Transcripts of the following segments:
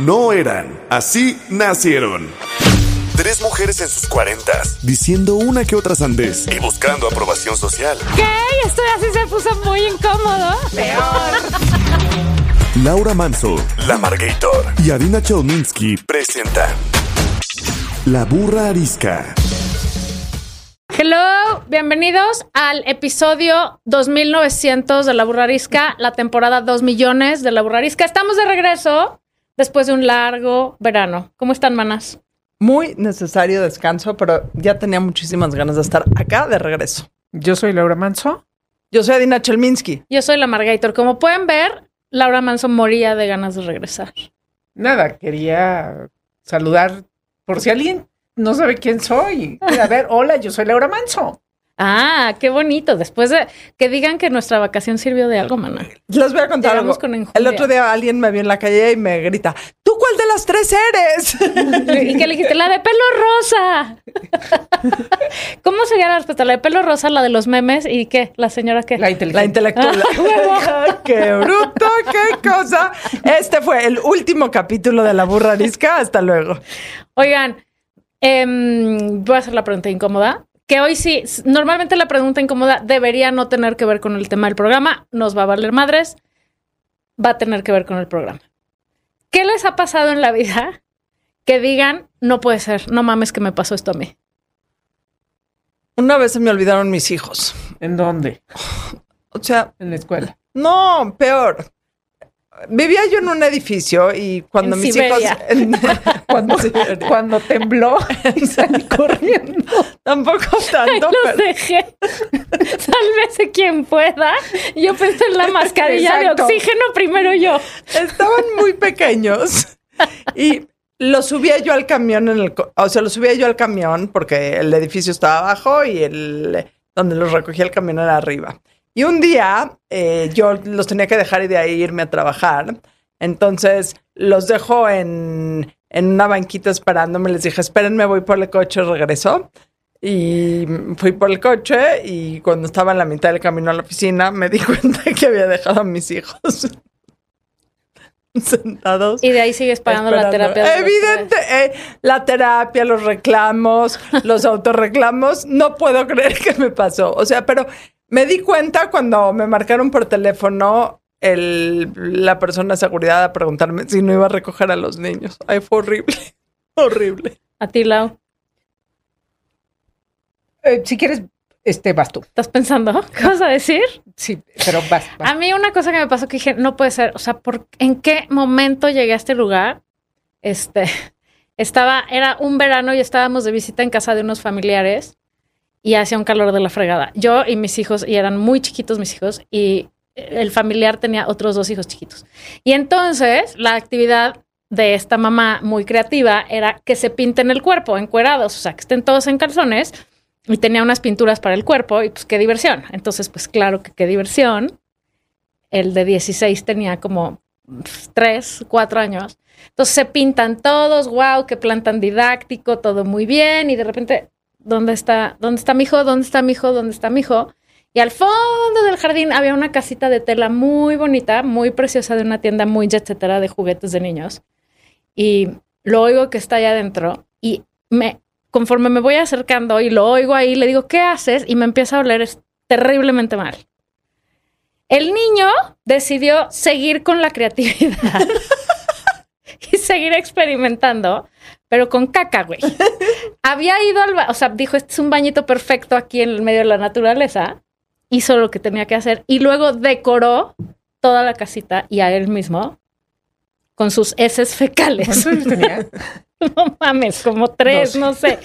No eran, así nacieron. Tres mujeres en sus cuarentas, diciendo una que otra sandez y buscando aprobación social. ¿Qué? Esto así se puso muy incómodo. Peor. Laura Manso, La Margator y Adina Chelminsky presentan La Burra Arisca. Hello, bienvenidos al episodio 2900 de La Burrarisca, la temporada 2 millones de La Burrarisca. Estamos de regreso después de un largo verano. ¿Cómo están, manas? Muy necesario descanso, pero ya tenía muchísimas ganas de estar acá de regreso. Yo soy Laura Manso. Yo soy Adina Chelminsky. Yo soy la Margator. Como pueden ver, Laura Manso moría de ganas de regresar. Nada, quería saludar por si alguien no sabe quién soy. A ver, hola, yo soy Laura Manso. Ah, qué bonito. Después de que digan que nuestra vacación sirvió de algo, mana. Les voy a contar algo. Con. El otro día alguien me vio en la calle y me grita, ¿tú cuál de las tres eres? Y que le dijiste, la de pelo rosa. ¿Cómo sería la respuesta? La de pelo rosa, la de los memes y qué? La señora qué? La La inteligente. intelectual. ¡Qué bruto! ¡Qué cosa! Este fue el último capítulo de La Burra Arisca. Hasta luego. Oigan, em, voy a hacer la pregunta incómoda. Que hoy sí, normalmente la pregunta incómoda debería no tener que ver con el tema del programa. Nos va a valer madres. Va a tener que ver con el programa. ¿Qué les ha pasado en la vida que digan, no puede ser, no mames que me pasó esto a mí? Una vez se me olvidaron mis hijos. ¿En dónde? O sea, En la escuela. no, peor. Vivía yo en un edificio y cuando En mis Siberia. hijos... Cuando, cuando tembló y salí corriendo. Tampoco tanto, los pero... dejé. Sálvese quien pueda. Yo pensé en la mascarilla Exacto. de oxígeno primero yo. Estaban muy pequeños y los subía yo al camión en el, o sea, los subía yo al camión porque el edificio estaba abajo y el donde los recogía el camión era arriba. Y un día eh, yo los tenía que dejar y de ahí irme a trabajar. Entonces los dejo en, en una banquita esperándome. Les dije, espérenme, voy por el coche, regreso. Y fui por el coche y cuando estaba en la mitad del camino a la oficina me di cuenta que había dejado a mis hijos sentados. Y de ahí sigues pagando la terapia. Evidente, eh, la terapia, los reclamos, los autorreclamos, no puedo creer que me pasó. O sea, pero me di cuenta cuando me marcaron por teléfono el, la persona de seguridad a preguntarme si no iba a recoger a los niños. Ay, fue horrible, horrible. A ti, Lau. Eh, si quieres, este, vas tú. ¿Estás pensando? ¿Qué vas a decir? Sí, pero vas. vas. A mí una cosa que me pasó que dije, no puede ser, o sea, ¿por, ¿en qué momento llegué a este lugar? Este, estaba, era un verano y estábamos de visita en casa de unos familiares y hacía un calor de la fregada. Yo y mis hijos, y eran muy chiquitos mis hijos, y el familiar tenía otros dos hijos chiquitos. Y entonces la actividad de esta mamá muy creativa era que se pinten el cuerpo encuerados, o sea, que estén todos en calzones y tenía unas pinturas para el cuerpo y pues qué diversión. Entonces, pues claro que qué diversión. El de 16 tenía como 3, 4 años. Entonces se pintan todos, wow, qué plan tan didáctico, todo muy bien y de repente, ¿dónde está? ¿Dónde está mi hijo? ¿Dónde está mi hijo? ¿Dónde está mi hijo? Y al fondo del jardín había una casita de tela muy bonita, muy preciosa de una tienda muy etcétera de juguetes de niños. Y lo oigo que está allá adentro y me conforme me voy acercando y lo oigo ahí, le digo, ¿qué haces? Y me empieza a oler terriblemente mal. El niño decidió seguir con la creatividad y seguir experimentando, pero con caca, güey. Había ido al, ba- o sea, dijo, este es un bañito perfecto aquí en el medio de la naturaleza. Hizo lo que tenía que hacer y luego decoró toda la casita y a él mismo con sus heces fecales. ¿Cuántos años tenía? No mames, como tres, no sé.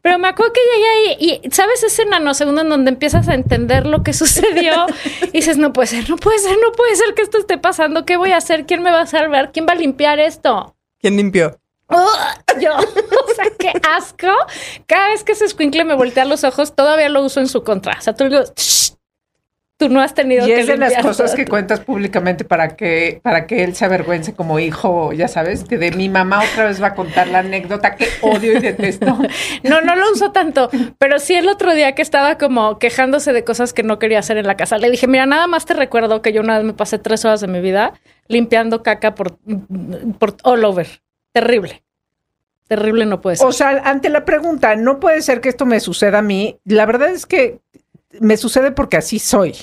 Pero me acuerdo que llegué ahí y, ¿sabes? Ese nanosegundo en donde empiezas a entender lo que sucedió y dices, no puede ser, no puede ser, no puede ser que esto esté pasando. ¿Qué voy a hacer? ¿Quién me va a salvar? ¿Quién va a limpiar esto? ¿Quién limpió? Yo, o sea, qué asco. Cada vez que ese escuincle me voltea los ojos, todavía lo uso en su contra. O sea, tú digo, "Shh, tú no has tenido Y que es de las cosas que cuentas públicamente para que, para que él se avergüence como hijo, ya sabes, que de mi mamá otra vez va a contar la anécdota que odio y detesto. No, no lo uso tanto, pero sí el otro día que estaba como quejándose de cosas que no quería hacer en la casa, le dije, mira, nada más te recuerdo que yo una vez me pasé tres horas de mi vida limpiando caca por, por all over. Terrible. Terrible no puede ser. O sea, ante la pregunta, no puede ser que esto me suceda a mí, la verdad es que me sucede porque así soy.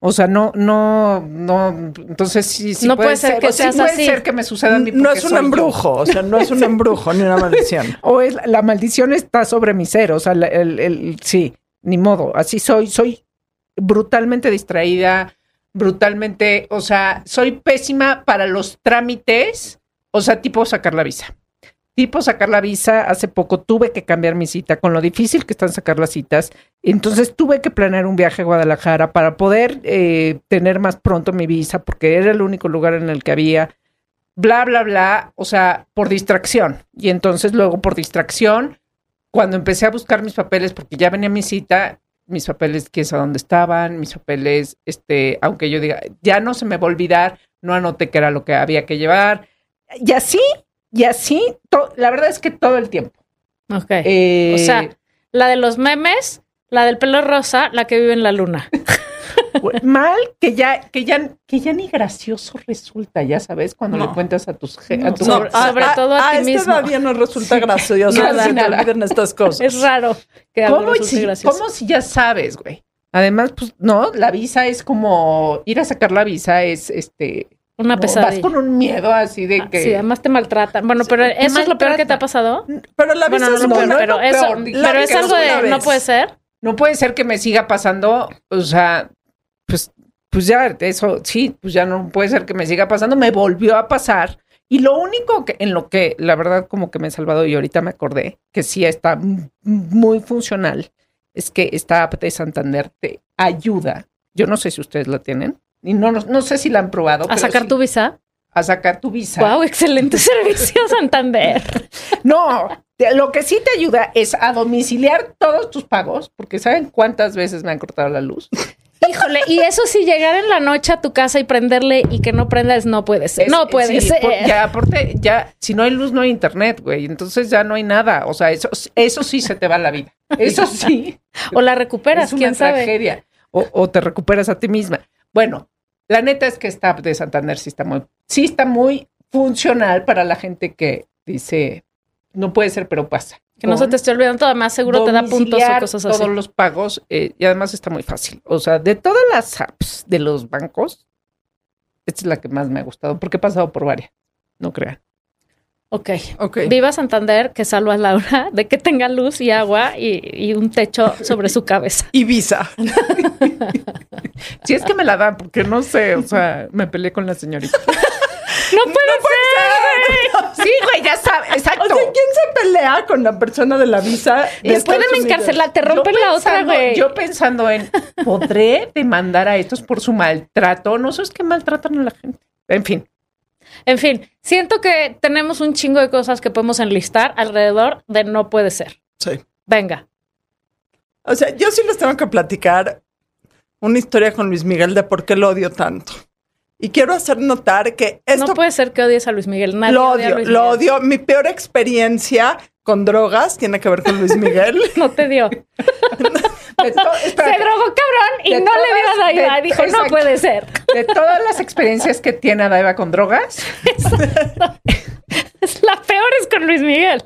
O sea, no, no, no, entonces sí, sí No puede ser que o sí puede así. ser que me suceda a mí No es un yo. embrujo, o sea, no es un embrujo ni una maldición. O es la maldición está sobre mi ser, o sea, la- el, el- sí, ni modo, así soy, soy brutalmente distraída, brutalmente, o sea, soy pésima para los trámites, o sea, tipo sacar la visa. Tipo sacar la visa, hace poco tuve que cambiar mi cita con lo difícil que están sacar las citas, entonces tuve que planear un viaje a Guadalajara para poder eh, tener más pronto mi visa, porque era el único lugar en el que había bla, bla, bla, o sea, por distracción. Y entonces luego por distracción, cuando empecé a buscar mis papeles, porque ya venía mi cita, mis papeles, quién sabe dónde estaban, mis papeles, este, aunque yo diga, ya no se me va a olvidar, no anoté que era lo que había que llevar. Y así, y así, to- la verdad es que todo el tiempo. Ok. Eh, o sea, la de los memes, la del pelo rosa, la que vive en la luna. Mal que ya, que ya, que ya ni gracioso resulta, ya sabes, cuando No. le cuentas a tus a No, tu- sobre- sobre todo a ti esta mismo. ya no resulta Sí. gracioso Nada, te nada. olviden estas cosas. Es raro que algo ¿Cómo si, gracioso. cómo si ya sabes, güey? Además, pues, no, la visa es como ir a sacar la visa es este. Una no, pesadilla. vas con un miedo así de Ah, que. Sí, además te maltratan. Bueno, Sí, pero te eso es lo peor que te ha pasado. Pero la Bueno, visa no, es lo no, peor, una- no, pero lo eso, peor. Pero es algo de no vez. puede ser. No puede ser que me siga pasando. O sea, pues, pues ya, eso sí, pues ya no puede ser que me siga pasando. Me volvió a pasar. Y lo único que en lo que la verdad como que me he salvado y ahorita me acordé que sí está muy funcional es que esta app de Santander te ayuda. Yo no sé si ustedes la tienen y no, no, no sé si la han probado. A sacar sí, tu visa. a sacar tu visa. Wow, excelente servicio, Santander. No, lo que sí te ayuda es a domiciliar todos tus pagos, porque ¿saben cuántas veces me han cortado la luz? Híjole, y eso sí, llegar en la noche a tu casa y prenderle y que no prendas, no puede ser. Es- no puede sí, ser. por- ya, aparte, ya, si no hay luz, no hay internet, güey. Entonces ya no hay nada. O sea, eso, eso sí se te va la vida. Eso sí. O la recuperas, es una quién sabe. tragedia. O, o te recuperas a ti misma. Bueno, la neta es que esta app de Santander sí está muy, sí está muy funcional para la gente que dice, no puede ser, pero pasa. Que no se te esté olvidando, además seguro te da puntos o cosas así. Todos los pagos eh, y además está muy fácil. O sea, de todas las apps de los bancos, esta es la que más me ha gustado porque he pasado por varias. No crean. Ok. Ok. Viva Santander, que salva a Laura de que tenga luz y agua y, y un techo sobre su cabeza. Y visa. Si es que me la dan, porque no sé, o sea, me peleé con la señorita. ¡No puede ser! Sí, güey, ya sabes, O exacto. sea, ¿quién se pelea con la persona de la visa? de Estados Unidos? encarcelar, te rompen Yo la otra, pensando- güey. Yo pensando en, ¿podré demandar a estos por su maltrato? No sabes qué maltratan a la gente. En fin, En fin, siento que tenemos un chingo de cosas que podemos enlistar alrededor de no puede ser. Sí. Venga. O sea, yo sí les tengo que platicar una historia con Luis Miguel de por qué lo odio tanto. Y quiero hacer notar que esto no puede ser que odies a Luis Miguel. Nadie lo odia a odio, Luis lo Miguel. odio. Mi peor experiencia con drogas tiene que ver con Luis Miguel. No te dio. de Se drogó cabrón y De no le dio a Daiva. Dijo, no exacto. puede ser. de todas las experiencias que tiene Adaiva con drogas, La peor es con Luis Miguel.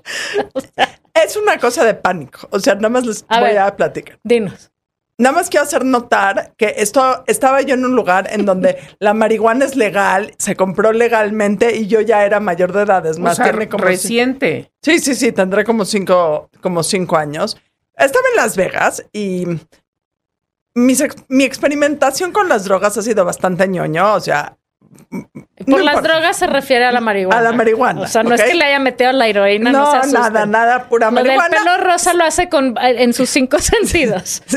Es una cosa de pánico. O sea, nada más les A voy ver. a platicar. Dinos. Nada más quiero hacer notar que esto estaba yo en un lugar en donde la marihuana es legal, se compró legalmente y yo ya era mayor de edad. Es más, o sea, tiene como reciente. Sí, sí, sí, tendré como cinco, como cinco años. Estaba en Las Vegas y ex- mi experimentación con las drogas ha sido bastante ñoño, o sea, Por No las importa. drogas se refiere a la marihuana. A la marihuana, O sea, no ¿ok? es que le haya metido la heroína, no, no, se nada, nada, pura Lo del marihuana. pelo rosa lo hace con, en sus cinco sentidos.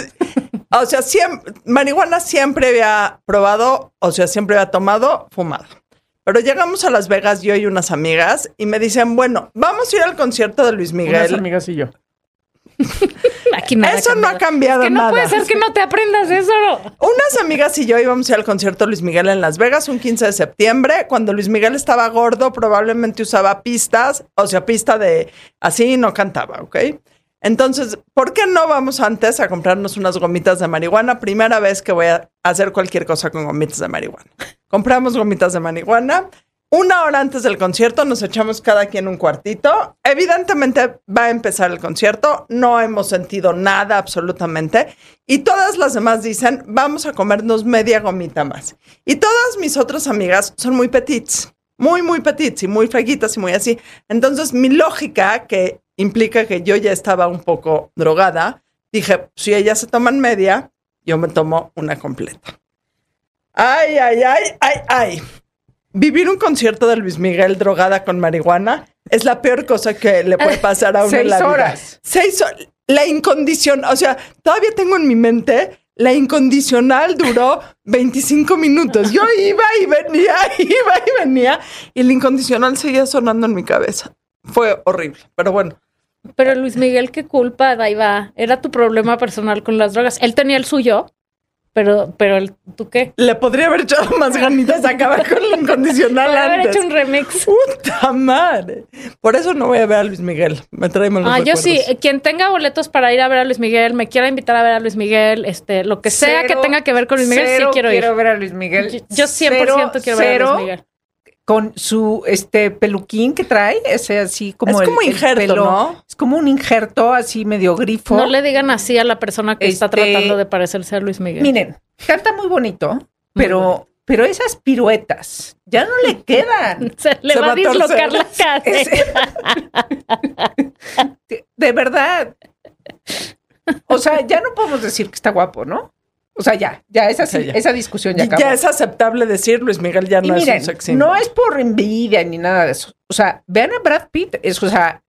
O sea, siempre, marihuana siempre había probado, o sea, siempre había tomado, fumado. Pero llegamos a Las Vegas, yo y unas amigas, y me dicen, bueno, vamos a ir al concierto de Luis Unas Miguel. amigas y yo. Aquí nada Eso no ha cambiado que no puede ser que no te aprendas eso. Unas amigas y yo íbamos a ir al concierto de Luis Miguel en Las Vegas un 15 de septiembre. Cuando Luis Miguel estaba gordo, probablemente usaba pistas, o sea, pista de así no cantaba, ¿ok? Entonces, ¿por qué no vamos antes a comprarnos unas gomitas de marihuana? Primera vez que voy a hacer cualquier cosa con gomitas de marihuana. Compramos gomitas de marihuana. Una hora antes del concierto nos echamos cada quien un cuartito. Evidentemente va a empezar el concierto. No hemos sentido nada absolutamente. Y todas las demás dicen, vamos a comernos media gomita más. Y todas mis otras amigas son muy petits. Muy, muy petits y muy flaquitas y muy así. Entonces mi lógica, que implica que yo ya estaba un poco drogada, dije, si ellas se toman media, yo me tomo una completa. Ay, ay, ay, ay, ay. Vivir un concierto de Luis Miguel drogada con marihuana es la peor cosa que le puede pasar a uno en Seis la vida. horas. Seis horas. La incondicional, o sea, todavía tengo en mi mente, la incondicional duró 25 minutos. Yo iba y venía, iba y venía, y la incondicional seguía sonando en mi cabeza. Fue horrible, pero bueno. Pero Luis Miguel, qué culpa, ahí va. Era tu problema personal con las drogas. Él tenía el suyo, pero, pero el- ¿tú qué? Le podría haber echado más ganitas a acabar con la incondicional Podría haber antes. hecho un remix. ¡Puta madre! Por eso no voy a ver a Luis Miguel. Me trae malos Ah, yo sí. Quien tenga boletos para ir a ver a Luis Miguel, me quiera invitar a ver a Luis Miguel, este, lo que sea Cero, que tenga que ver con Luis Miguel, sí quiero ir. ver a Luis Miguel. Yo, yo 100% Cero, quiero ver a Luis Miguel. Con su este peluquín que trae, ese así como Es como el injerto, pelo. ¿no? Es como un injerto así medio grifo. No le digan así a la persona que está Este- tratando de parecerse a Luis Miguel. Miren, canta muy bonito, pero, pero esas piruetas ya no le quedan. Se le Se va, va a dislocar la de, de verdad. O sea, ya no podemos decir que está guapo, ¿no? O sea, ya, ya esa, Sí, ya. esa discusión ya Ya, acabó. es aceptable decir Luis Miguel ya y no miren, es un sexy. no es por envidia ni nada de eso. O sea, vean a Brad Pitt, es, o sea,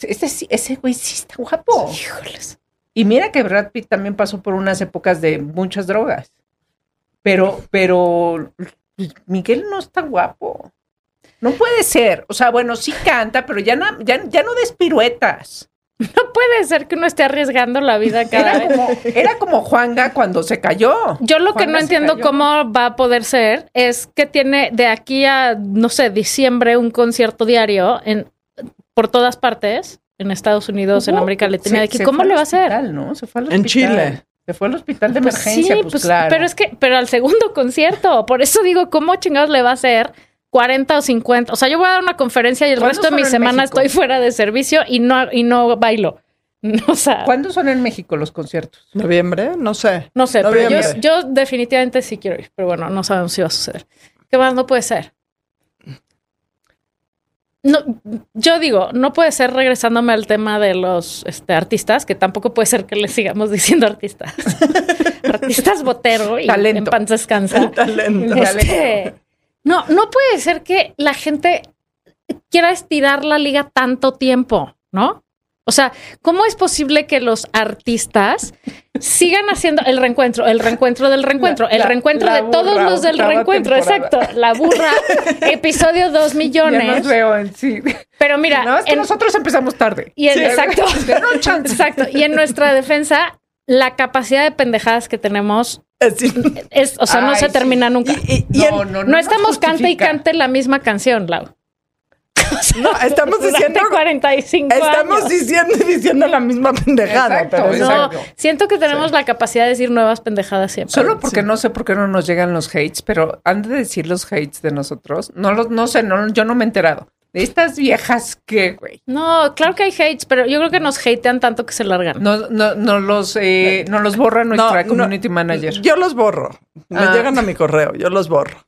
ese, sí- ese güey sí está guapo. Híjoles. Y mira que Brad Pitt también pasó por unas épocas de muchas drogas. Pero, pero Miguel no está guapo. No puede ser. O sea, bueno, sí canta, pero ya no, ya, ya no des piruetas. No puede ser que uno esté arriesgando la vida cada Era vez. como, era como Juanga cuando se cayó. Yo lo que no entiendo cayó. cómo va a poder ser es que tiene de aquí a, no sé, diciembre un concierto diario en, por todas partes, en Estados Unidos, en América Latina. se- de aquí. se ¿Cómo le va a hacer? ¿no? Se fue al En. Chile. Se fue al hospital de Pues emergencia, sí, pues, pues, claro. pero es que, pero al segundo concierto, por eso digo, ¿cómo chingados le va a hacer 40 o 50? O sea, yo voy a dar una conferencia y el ¿Cuándo resto de mi semana México? estoy fuera de servicio y no, y no bailo. O sea, ¿Cuándo son en México los conciertos? ¿Noviembre? No sé. no sé, pero yo, yo definitivamente sí quiero ir, pero bueno, no sabemos si va a suceder. ¿Qué más no puede ser? No, yo digo, no puede ser regresándome al tema de los este, artistas, que tampoco puede ser que le sigamos diciendo artistas. artistas botero y Talento. en paz descansa. Talento. Este, no, no puede ser que la gente quiera estirar la liga tanto tiempo, ¿no? O sea, ¿cómo es posible que los artistas sigan haciendo el reencuentro, el reencuentro del reencuentro, La- el reencuentro la de todos los del reencuentro? temporada. Exacto, la burra, episodio dos Ya millones. nos veo en sí. Pero mira, no, es que en- nosotros empezamos tarde. y en, Sí. exacto, exacto. Y en nuestra defensa, la capacidad de pendejadas que tenemos Así. es, o sea, no se sí. termina nunca. Y, y- y No, no, No, nos estamos cante y cante la misma canción, Lau. no, estamos diciendo, 45 estamos años. diciendo y diciendo la misma pendejada. Exacto, pero exacto. No, siento que tenemos la capacidad de decir nuevas pendejadas siempre. Solo porque no sé por qué no nos llegan los hates, pero han de decir los hates de nosotros. No los, no sé, no, yo no me he enterado. De estas viejas que, güey. No, claro que hay hates, pero yo creo que nos hatean tanto que se largan. No, no, no los, eh, no los borra nuestra community manager. Yo los borro. Me Ah. llegan a mi correo, yo los borro.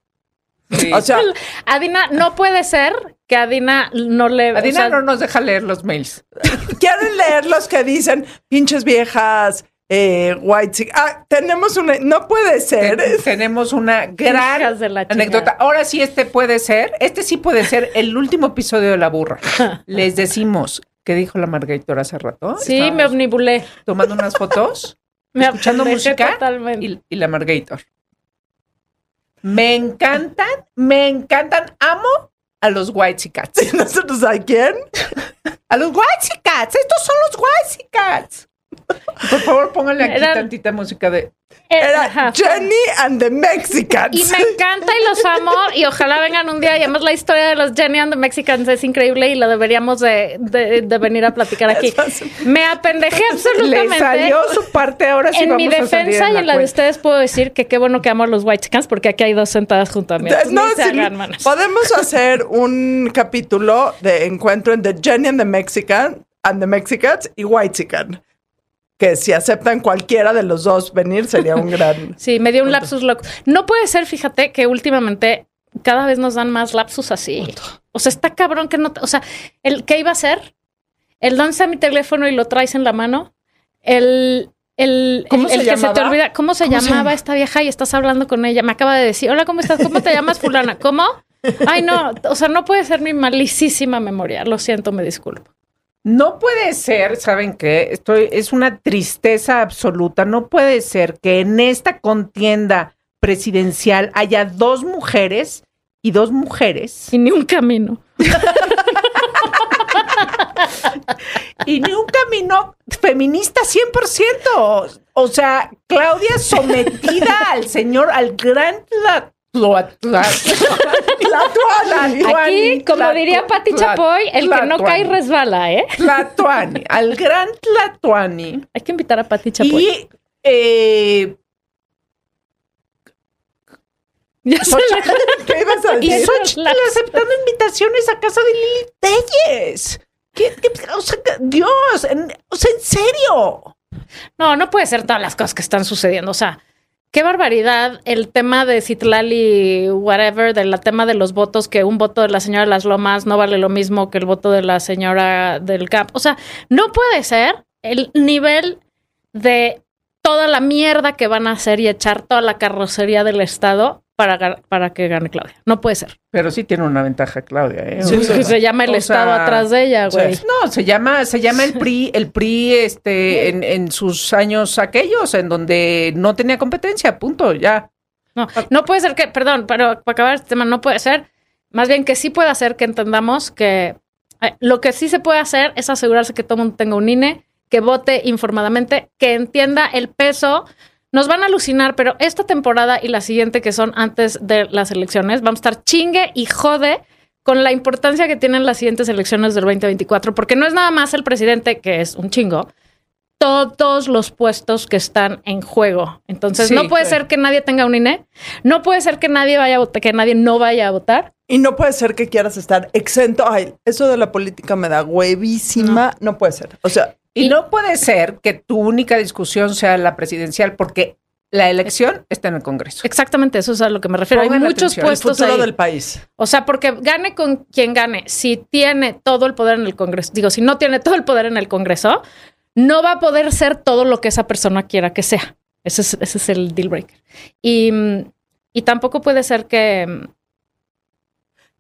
Sí. O sea, A Dina, no puede ser que a Dina no le. o Adina sea, no nos deja leer los mails. quieren leer los que dicen pinches viejas, eh, white. chick- Ah, tenemos una. No puede ser. Ten- tenemos una gran de la anécdota. Ahora sí, este puede ser, este sí puede ser el último episodio de La Burra. Les decimos, ¿qué dijo la Margarita hace rato? Sí, me omnibulé. tomando unas fotos Me escuchando música Totalmente. y, y la Margator. Me encantan, me encantan. Amo a los White Cats. ¿Nosotros a quién? A los White Cats. Estos son los White Cats. Por favor, pónganle aquí Eran- tantita música de. Era Ajá. Jenny and the Mexicans. Y me encanta y los amo y ojalá vengan un día. Y además la historia de los Jenny and the Mexicans es increíble y lo deberíamos de, de- de venir a platicar aquí. Me apendejé Le absolutamente. salió su parte ahora sí en mi vamos a salir defensa y en la de ustedes puedo decir que qué bueno que amo a los White Chickens porque aquí hay dos sentadas junto a mí. Entonces, No, hagan manos. podemos hacer un capítulo de encuentro entre Jenny and the Mexican and the Mexicans y White Chicken. Que si aceptan cualquiera de los dos venir sería un gran. Sí, me dio un lapsus loco. No puede ser, fíjate, que últimamente cada vez nos dan más lapsus así. O sea, está cabrón que no... te- o sea, el ¿qué iba a hacer? El dónde está mi teléfono y lo traes en la mano. El... El, ¿Cómo el- se el que se te olvida, ¿cómo se ¿Cómo se llamaba llama? esta vieja y estás hablando con ella? Me acaba de decir, hola, ¿cómo estás? ¿Cómo te llamas fulana? ¿Cómo? Ay, no, o sea, no puede ser mi malicísima memoria. Lo siento, me disculpo. No puede ser, ¿saben qué? Estoy, es una tristeza absoluta. No puede ser que en esta contienda presidencial haya dos mujeres y dos mujeres Y ni un camino. y ni un camino feminista 100%. O sea, Claudia sometida al señor, al gran Aquí, como diría Pati Chapoy, el que no cae resbala, ¿eh? Tlatuani, al gran Tlatuani. Hay que invitar a Pati Chapoy. Y eh, Ya ¿Qué ibas a Y decir? Xochitl aceptando invitaciones a casa de Lili Telles. ¿Qué, qué- o sea, que- Dios, en, o sea, en serio. No, no puede ser todas las cosas que están sucediendo. O sea, qué barbaridad el tema de Citlali, whatever, del tema de los votos, que un voto de la señora de Las Lomas no vale lo mismo que el voto de la señora del CAP. O sea, no puede ser el nivel de toda la mierda que van a hacer y echar toda la carrocería del Estado para, para que gane Claudia. No puede ser. Pero sí tiene una ventaja, Claudia. ¿eh? Sí, O sea, sí. se llama el o Estado sea, atrás de ella, güey. sí. No, se llama, se llama el PRI, el PRI, este, en, en sus años aquellos, en donde no tenía competencia, punto, ya. No, no puede ser que, perdón, pero para acabar este tema, no puede ser. Más bien que sí puede hacer que entendamos que eh, lo que sí se puede hacer es asegurarse que todo el mundo tenga un INE, que vote informadamente, que entienda el peso. Nos van a alucinar, pero esta temporada y la siguiente, que son antes de las elecciones, vamos a estar chingue y jode con la importancia que tienen las siguientes elecciones del 2024, porque no es nada más el presidente, que es un chingo, todos los puestos que están en juego. Entonces, Sí, no puede ser que nadie tenga un INE, no puede ser que nadie vaya a votar, que nadie no vaya a votar. Y no puede ser que quieras estar exento. Ay, eso de la política me da huevísima. No, puede ser. O sea, Y, Y- no puede ser que tu única discusión sea la presidencial, porque la elección está en el Congreso. Exactamente, eso es a lo que me refiero. Hay muchos atención, el el puestos futuro ahí. del país. O sea, porque gane con quien gane, si tiene todo el poder en el Congreso, digo, si no tiene todo el poder en el Congreso, no va a poder ser todo lo que esa persona quiera que sea. Ese es, ese es el deal breaker. Y, y tampoco puede ser que...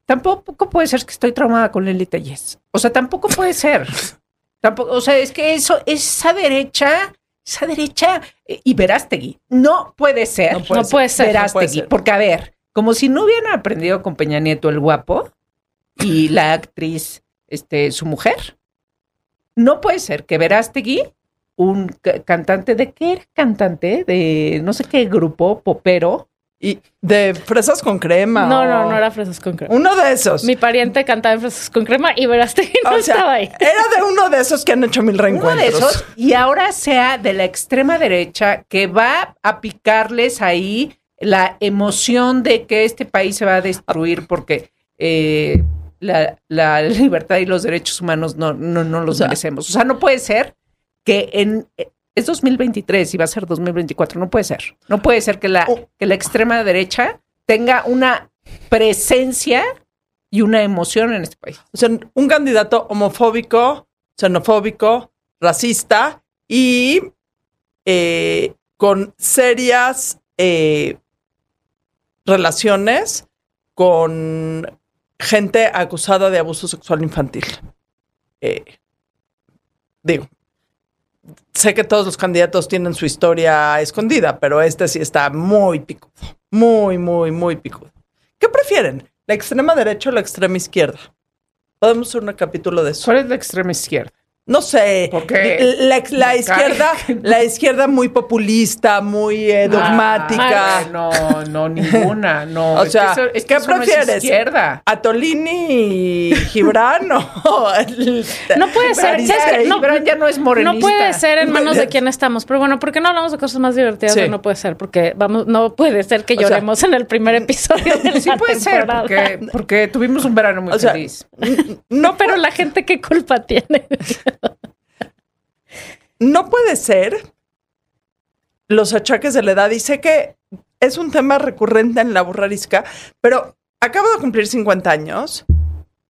Tampoco puede ser que estoy traumada con Lili Telles. O sea, tampoco puede ser. Tampoco, o sea, es que eso, esa derecha, esa derecha eh, y Verástegui, no puede ser. No puede No puede ser. no puede Verástegui, ser. porque a ver, como si no hubieran aprendido con Peña Nieto el guapo y la actriz, este, su mujer. No puede ser que Verástegui, un ca- cantante de qué era cantante de no sé qué grupo popero, Y de fresas con crema. no, o- no, no era fresas con crema. Uno de esos. Mi pariente cantaba en fresas con crema y veraste que no o sea, estaba ahí. era de uno de esos que han hecho mil uno reencuentros. de esos, y ahora sea de la extrema derecha que va a picarles ahí la emoción de que este país se va a destruir porque eh, la, la libertad y los derechos humanos no, no, no los O sea- merecemos. O sea, no puede ser que en... Es 2023 y va a ser 2024. No puede ser. No puede ser que la, Oh. que la extrema derecha tenga una presencia y una emoción en este país. O sea, un candidato homofóbico, xenofóbico, racista y eh, con serias eh, relaciones con gente acusada de abuso sexual infantil. Eh, digo, sé que todos los candidatos tienen su historia escondida, pero este sí está muy picudo. Muy, muy, muy picudo. ¿Qué prefieren? ¿La extrema derecha o la extrema izquierda? Podemos hacer un capítulo de eso. ¿Cuál es la extrema izquierda? No sé. Porque la, la izquierda, la izquierda muy populista, muy eh, dogmática. Ah, no, no, ninguna, no. O Es sea, que eso- es que ¿qué eso no es prefieres? izquierda. ¿Atolini y Gibran No puede ser. No, Gibran ya no es morenista. No puede ser en manos de quién estamos. Pero bueno, ¿por qué no hablamos de cosas más divertidas? Sí. No puede ser, porque vamos, no puede ser que O sea, lloremos en el primer episodio de Sí la puede ser, porque, porque tuvimos un verano muy O sea, feliz. no, Pero la gente, ¿qué culpa tiene? No puede ser los achaques de la edad. Y sé que es un tema recurrente en la burrarisca, pero acabo de cumplir 50 años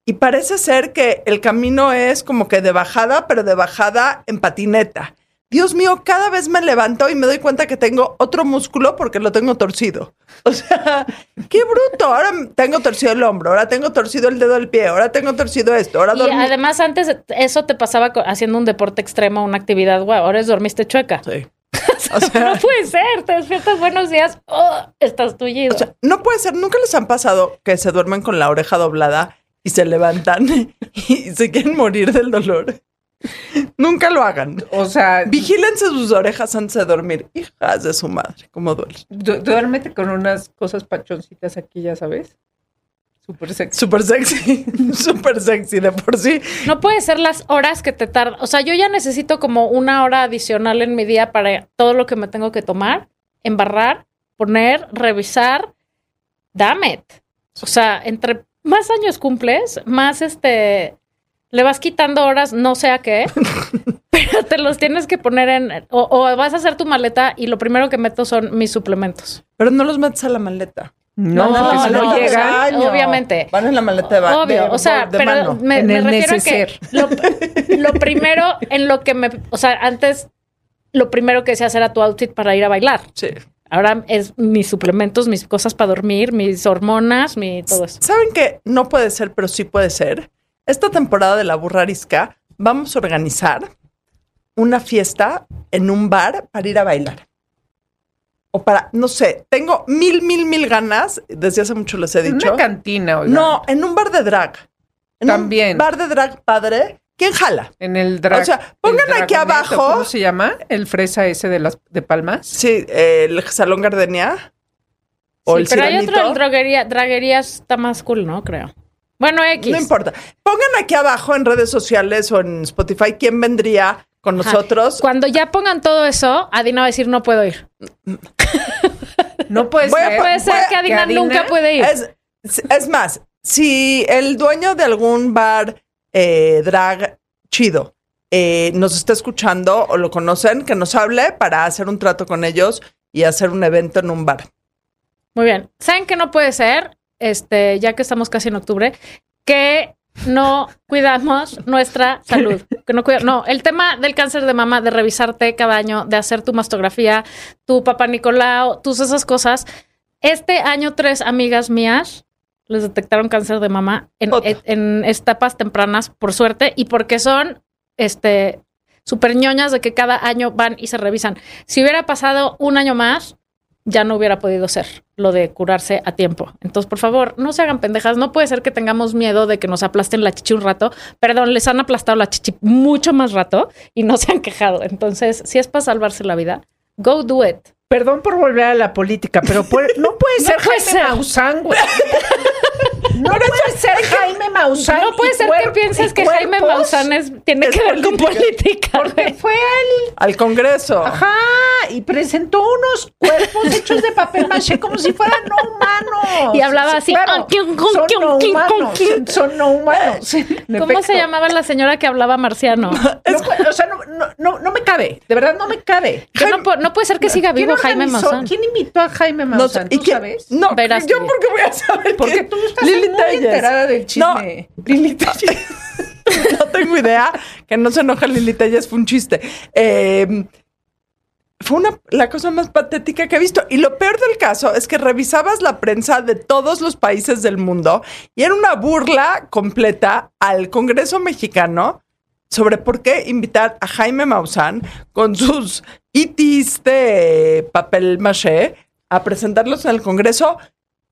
y parece ser que el camino es como que de bajada, pero de bajada en patineta. Dios mío, cada vez me levanto y me doy cuenta que tengo otro músculo porque lo tengo torcido. O sea, qué bruto. Ahora tengo torcido el hombro, ahora tengo torcido el dedo del pie, ahora tengo torcido esto, ahora Y dormí. además antes eso te pasaba haciendo un deporte extremo, una actividad, guau, ahora es dormiste chueca. Sí. O sea, No puede ser, te despiertas buenos días, oh, estás tullido. O sea, no puede ser, nunca les han pasado que se duermen con la oreja doblada y se levantan y se quieren morir del dolor. Nunca lo hagan. O sea, Vigílense sus orejas antes de dormir. Hijas de su madre, cómo duele. du- duérmete con unas cosas pachoncitas aquí, ya sabes. Súper sexy. Súper sexy, súper sexy de por sí. No puede ser las horas que te tardan. O sea, yo ya necesito como una hora adicional en mi día para todo lo que me tengo que tomar, embarrar, poner, revisar. Damn it. O sea, entre más años cumples, más este. Le vas quitando horas, no sé a qué, pero te los tienes que poner en. O, o vas a hacer tu maleta y lo primero que meto son mis suplementos. Pero no los metes a la maleta. No, no llegan. baño. obviamente. Van en la maleta de baño. Obvio, o sea, de pero mano. me, refiero a que lo, lo primero en lo que me, o sea, antes lo primero que decías era tu outfit para ir a bailar. Sí. Ahora es mis suplementos, mis cosas para dormir, mis hormonas, mi todo eso. ¿Saben que no puede ser, pero sí puede ser? Esta temporada de la burrarisca vamos a organizar una fiesta en un bar para ir a bailar. O para, no sé, tengo mil, mil, mil ganas, desde hace mucho les he dicho. Una cantina, oiga. No, en un bar de drag. En También. Un bar de drag padre. ¿Quién jala? En el drag. O sea, pongan aquí abajo- ¿Cómo se llama? El fresa ese de las de Palmas. Sí, eh, el Salón Gardenia. O Sí, el pero hay otro, Sirenito. el droguería, draguería está más cool, ¿no? Creo. Bueno, X. No importa. Pongan aquí abajo en redes sociales o en Spotify quién vendría con Ajá. nosotros. Cuando ya pongan todo eso, Adina va a decir no puedo ir. No puede ser. Puede ser que Adina, Adina nunca puede ir. Es, es más, si el dueño de algún bar eh, drag chido eh, nos está escuchando o lo conocen, que nos hable para hacer un trato con ellos y hacer un evento en un bar. Muy bien. ¿Saben que no puede ser? Este, ya que estamos casi en octubre, que no cuidamos nuestra salud. Que no, cuida- no, el tema del cáncer de mama, de revisarte cada año, de hacer tu mastografía, tu papá Nicolau, tus esas cosas. Este año, tres amigas mías les detectaron cáncer de mama en, Otra. en- en etapas tempranas, por suerte, y porque son este súper ñoñas de que cada año van y se revisan. Si hubiera pasado un año más, ya no hubiera podido ser lo de curarse a tiempo. Entonces, por favor, no se hagan pendejas. No puede ser que tengamos miedo de que nos aplasten la chichi un rato. Perdón, les han aplastado la chichi mucho más rato y no se han quejado. Entonces, si es para salvarse la vida, go do it. Perdón por volver a la política, pero puede- no puede ser puede Jaime ser. Güey. No puede ser Jaime Maussan. No puede ser que pienses que Jaime Maussan es- tiene es que ver con política. Porque fue al Al Congreso. Ajá, y presentó unos cuerpos hechos de papel maché como si fueran no humanos. Y hablaba así, Claro, "Ah, kiun, kiun, son no humanos. kiun". Son no humanos. En ¿Cómo efecto. se llamaba la señora que hablaba marciano? No o sea, no, no, no, no me cabe. De verdad, no me cabe. Que no, puede ser que siga ¿Quién vivo Jaime Maussan. ¿Quién invitó a Jaime No, Maussan? sé, ¿y ¿Tú quién- sabes? No, Verás yo porque voy a saber Porque que- tú estás Lili muy Telles. enterada del No, chisme. Lili Telles. no tengo idea. Que no se enoja Lili Telles, fue un chiste. Eh, fue una, la cosa más patética que he visto. Y lo peor del caso es que revisabas la prensa de todos los países del mundo y era una burla completa al Congreso mexicano sobre por qué invitar a Jaime Maussan con sus itis de papel maché a presentarlos en el Congreso.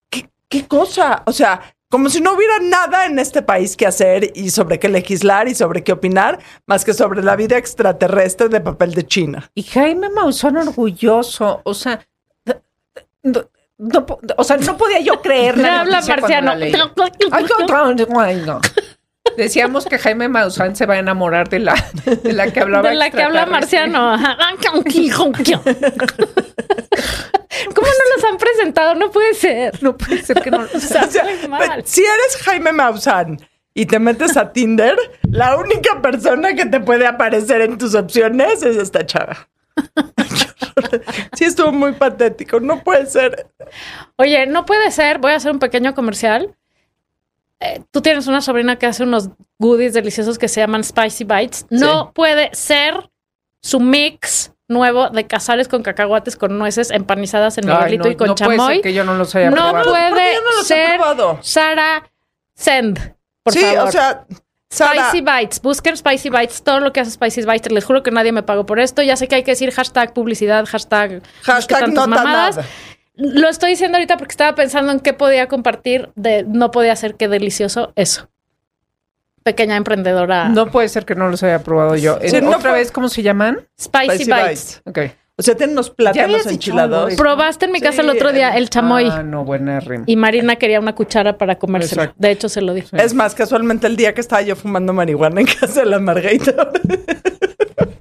¿Qué, qué cosa? O sea, como si no hubiera nada en este país que hacer y sobre qué legislar y sobre qué opinar, más que sobre la vida extraterrestre de papel de China. Y Jaime Maussan orgulloso, o sea, no, o sea, no podía yo creer la habla marciano. Decíamos que Jaime Maussan se va a enamorar de la, de la que hablaba De la que habla marciano. ¿Cómo no los han presentado? No puede ser. No puede ser que no. O sea, O sea, muy mal. si eres Jaime Maussan y te metes a Tinder, la única persona que te puede aparecer en tus opciones es esta chava. Sí, estuvo muy patético. No puede ser. Oye, no puede ser. Voy a hacer un pequeño comercial. Eh, tú tienes una sobrina que hace unos goodies deliciosos que se llaman Spicy Bites. No puede ser su mix nuevo de cazares con cacahuates con nueces empanizadas en Ay, no, y con no puede chamoy. ser que yo no los haya no probado. puede ¿Por qué yo no los he ser probado? Sara Send. Por sí, favor. o sea, Sara, Spicy Bites, busquen Spicy Bites, todo lo que hace Spicy Bites, les juro que nadie me pagó por esto. Ya sé que hay que decir hashtag publicidad, hashtag, hashtag no tan mamadas. nada. Lo estoy diciendo ahorita porque estaba pensando en qué podía compartir de no podía ser que delicioso eso. Pequeña emprendedora. No puede ser que no los haya probado yo. Sí, Eh, no ¿Otra fue- vez cómo se llaman? Spicy, Spicy Bites. Bites. Ok. O sea, tienen unos plátanos enchilados. Probaste en mi casa el otro día el chamoy Ah, no, buena rima. y Marina quería una cuchara para comérselo. Exacto. De hecho, se lo dije. Es más, casualmente el día que estaba yo fumando marihuana en casa de la Margarita.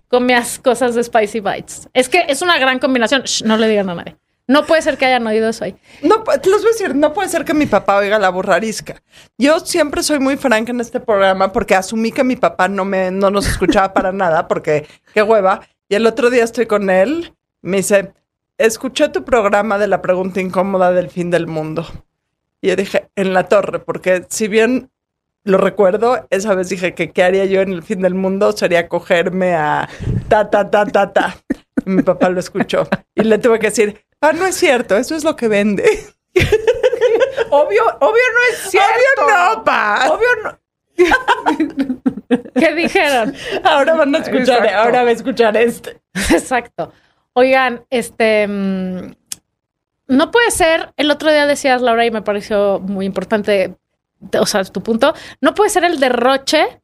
Comías cosas de Spicy Bites. Es que es una gran combinación. Shh, no le digan a nadie. No puede ser que hayan oído eso ahí. No, los voy a decir, no puede ser que mi papá oiga la burrarisca. Yo siempre soy muy franca en este programa porque asumí que mi papá no me no nos escuchaba para nada porque qué hueva. Y el otro día estoy con él, me dice, escuché tu programa de la pregunta incómoda del fin del mundo. Y yo dije, en la torre, porque si bien lo recuerdo, esa vez dije que qué haría yo en el fin del mundo sería cogerme a ta, ta, ta, ta, ta. Mi papá lo escuchó. Y le tuve que decir, ah, no es cierto, eso es lo que vende. Obvio, obvio no es cierto. Obvio no, pa. Obvio no. ¿Qué dijeron? Ahora van a escuchar, Exacto. ahora va a escuchar este. Exacto. Oigan, este. mm, no puede ser. El otro día decías, Laura, y me pareció muy importante. O sea, tu punto. No puede ser el derroche,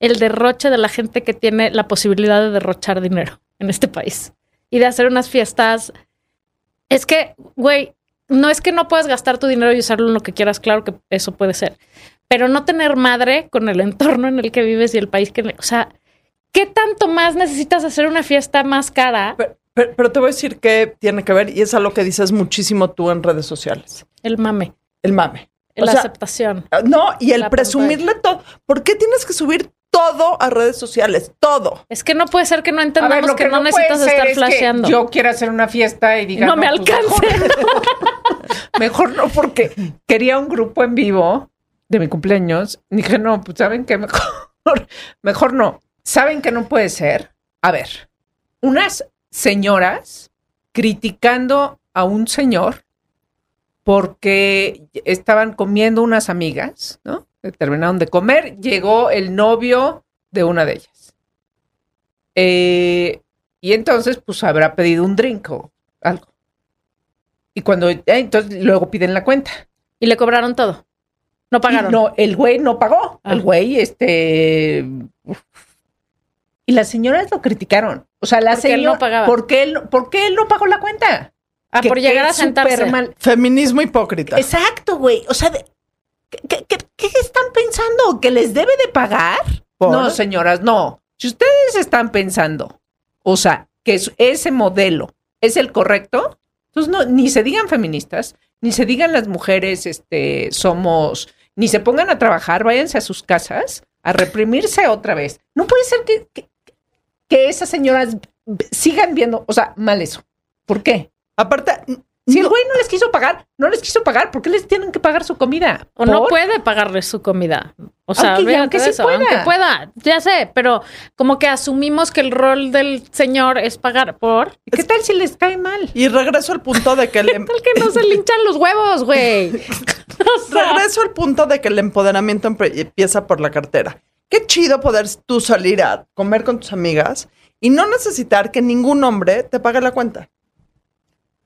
el derroche de la gente que tiene la posibilidad de derrochar dinero en este país y de hacer unas fiestas. Es que, güey, no es que no puedas gastar tu dinero y usarlo en lo que quieras. Claro que eso puede ser. Pero no tener madre con el entorno en el que vives y el país que. O sea, ¿qué tanto más necesitas hacer una fiesta más cara? Pero, pero- pero te voy a decir que tiene que ver, y es a lo que dices muchísimo tú en redes sociales. El mame, El mame. O la sea, aceptación. No, y el presumirle todo. ¿Por qué tienes que subir todo a redes sociales? Todo. Es que no puede ser que no entendamos ver, lo que, que, no, no, necesitas estar es flasheando. yo quiero hacer una fiesta y diga no, me pues, alcance. Mejor, mejor no, porque quería un grupo en vivo de mi cumpleaños. Dije, no, pues saben que mejor, mejor no. ¿Saben que no puede ser? A ver, unas señoras criticando a un señor porque estaban comiendo unas amigas, ¿no? Terminaron de comer, llegó el novio de una de ellas. Eh, y entonces, pues habrá pedido un drink o algo. Y cuando, eh, entonces luego piden la cuenta. Y le cobraron todo. No Y pagaron. no, el güey no pagó. Ah. El güey, este. uf. Y las señoras lo criticaron. O sea, la Porque él señora. no pagaba. ¿por qué él, por qué él no pagó la cuenta? ah, Que- por llegar a sentarse. mal. Feminismo hipócrita. Exacto, güey. O sea, de- ¿qué, qué- qué- están pensando? ¿Que les debe de pagar? ¿Por? No, señoras, no. Si ustedes están pensando, o sea, que es- ese modelo es el correcto, entonces no, ni se digan feministas, ni se digan las mujeres, este, somos, ni se pongan a trabajar, váyanse a sus casas a reprimirse otra vez. No puede ser que, que, que esas señoras sigan viendo, o sea, mal eso. ¿Por qué? Aparte, Si el güey no les quiso pagar, no les quiso pagar, ¿por qué les tienen que pagar su comida? O no puede pagarle su comida. O sea, Aunque- sí eso. pueda. Aunque pueda, ya sé, pero como que asumimos que el rol del señor es pagar por. ¿Y ¿Qué tal si les cae mal? y regreso al punto de que el, em- Tal que no se le hinchan los huevos, güey. O sea, regreso al punto de que el empoderamiento empieza por la cartera. Qué chido poder tú salir a comer con tus amigas y no necesitar que ningún hombre te pague la cuenta.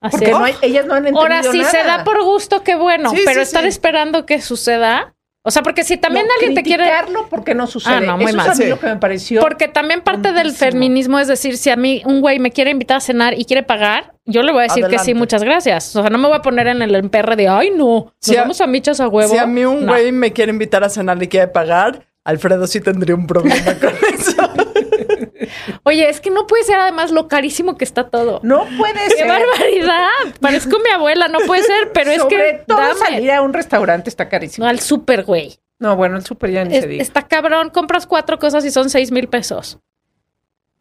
Así Porque es. no hay- ellas no han entendido Ahora, si se nada. da por gusto, qué bueno, Sí, pero sí, estar sí. esperando que suceda. O sea, porque si también No, alguien te quiere. criticarlo porque no sucede. Ah, no, muy Eso mal. es a mí Sí. lo que me pareció. Porque también parte del Puntísimo. feminismo es decir, si a mí un güey me quiere invitar a cenar y quiere pagar, yo le voy a decir que sí, Adelante. muchas gracias. O sea, no me voy a poner en el emperre de, ay, no, nos Si a- vamos a michas a huevo. Si a mí un No. güey me quiere invitar a cenar y quiere pagar, Alfredo sí tendría un problema con eso. Oye, es que no puede ser además lo carísimo que está todo. no puede ¡Qué ser. barbaridad! Parezco mi abuela, no puede ser, pero es Sobre que todo dame. salir a un restaurante está carísimo. No, al super, güey. No, bueno, el súper ya ni Es- se diga. está cabrón, compras cuatro cosas y son seis mil pesos.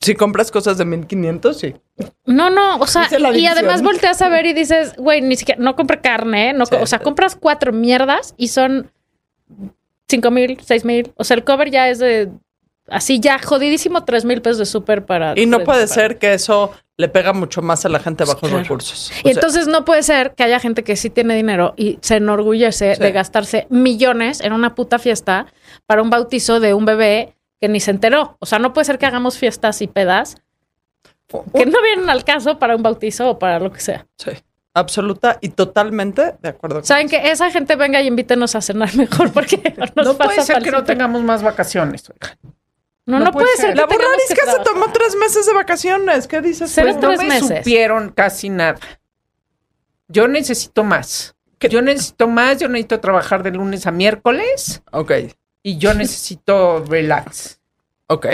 Si compras cosas de 1500, sí. No, no, o sea, y además volteas a ver y dices, güey, ni siquiera, no compré carne, ¿eh? no, co- Sí. o sea, compras cuatro mierdas y son cinco mil, seis mil, o sea, el cover ya es de, así ya jodidísimo, tres mil pesos de súper para... Y no para- puede ser que eso le pega mucho más a la gente bajos Claro. recursos. O Y sea, entonces no puede ser que haya gente que sí tiene dinero y se enorgullece Sí. de gastarse millones en una puta fiesta para un bautizo de un bebé que ni se enteró. O sea, no puede ser que hagamos fiestas y pedas que no vienen al caso para un bautizo o para lo que sea. sí, absoluta y totalmente de acuerdo. con Saben eso. que esa gente venga y invítenos a cenar mejor porque nos no puede ser que no tengamos más vacaciones. oiga. No, no no, puede puede ser. La tengamos que se tomó tres meses de vacaciones. ¿Qué dices? Se Pues no tres me meses. supieron casi nada. Yo necesito más. Yo necesito más, yo necesito trabajar de lunes a miércoles Ok, y yo necesito relax. ok.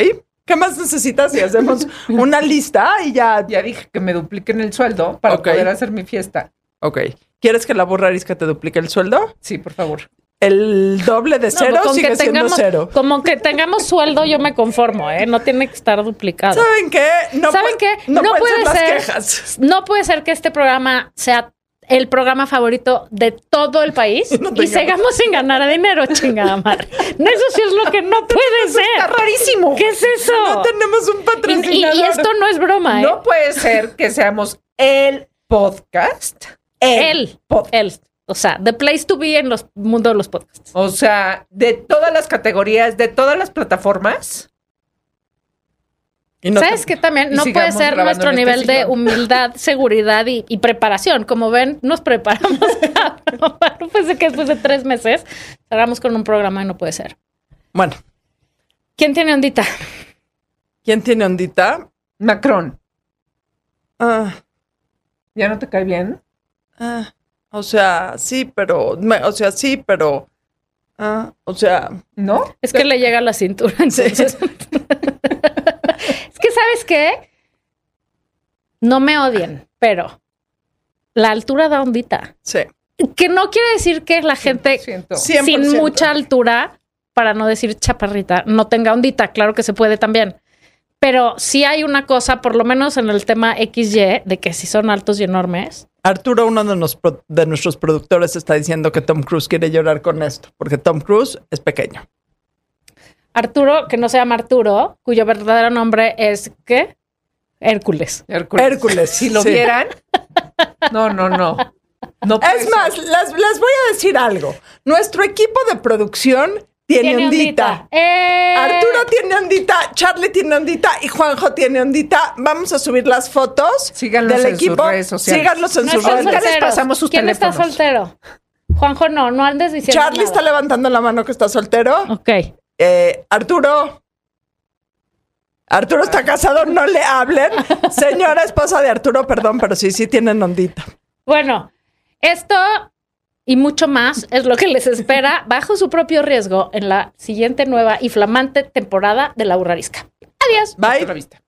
¿Qué más necesitas si hacemos una lista y ya? Ya dije que me dupliquen el sueldo para poder hacer mi fiesta. Ok. ¿Quieres que la burrarisca te duplique el sueldo? Sí, por favor. El doble de No, cero sigue siendo cero. Como que tengamos sueldo, yo me conformo, ¿eh? No tiene que estar duplicado. ¿Saben qué? No ¿Saben qué? No, puede ser las ser. quejas. No puede ser que este programa sea el programa favorito de todo el país No y sigamos sin ganar dinero, chingada madre. Eso sí es lo que no puede Está ser. rarísimo. ¿Qué es eso? No tenemos un Y- y, patrocinador. y esto no es broma, ¿eh? No puede ser que seamos el podcast. él, pod- él. O sea, the place to be en los mundo de los podcasts. O sea, de todas las categorías, de todas las plataformas. Y no ¿Sabes qué también? No puede ser nuestro este nivel de humildad, seguridad y, y preparación. Como ven, nos preparamos. No ser que después de tres meses salgamos con un programa y no puede ser. Bueno, ¿Quién tiene ondita? ¿quién tiene ondita? Macron, Ah, ¿ya no te cae bien? ah, o sea, sí, pero... me- o sea, sí, pero... ah, o sea... ¿No? Es que le llega a la cintura, entonces. es que, ¿sabes qué? No me odien, pero la altura da ondita. Sí. Que no quiere decir que la gente 100%. Sí. sin 100%. mucha altura, para no decir chaparrita, no tenga ondita. Claro que se puede también. Pero sí hay una cosa, por lo menos en el tema XY, de que si son altos y enormes. Arturo, uno de, nos de nuestros productores, está diciendo que Tom Cruise quiere llorar con esto, porque Tom Cruise es pequeño. Arturo, que no se llama Arturo, cuyo verdadero nombre es ¿qué? Hércules. Hércules. Hércules, Si lo sí. vieran. No, no, no. No Es más, las- les voy a decir algo. Nuestro equipo de producción tiene, ondita. ¡Eh! Arturo tiene ondita, Charlie tiene ondita y Juanjo tiene ondita. Vamos a subir las fotos Síganlos del en sus equipo. redes sociales. Síganlos en No sus redes. Ahorita les solteros. pasamos sus ¿Quién está soltero? Juanjo, no, no andes diciendo Charlie está levantando la mano que está soltero. Ok. Eh, Arturo. Arturo está casado, no le hablen. Señora esposa de Arturo, perdón, pero sí, sí tienen ondita. Bueno, esto y mucho más es lo que les espera bajo su propio riesgo en la siguiente nueva y flamante temporada de la Burrarisca. Adiós. Hasta Bye. la vista.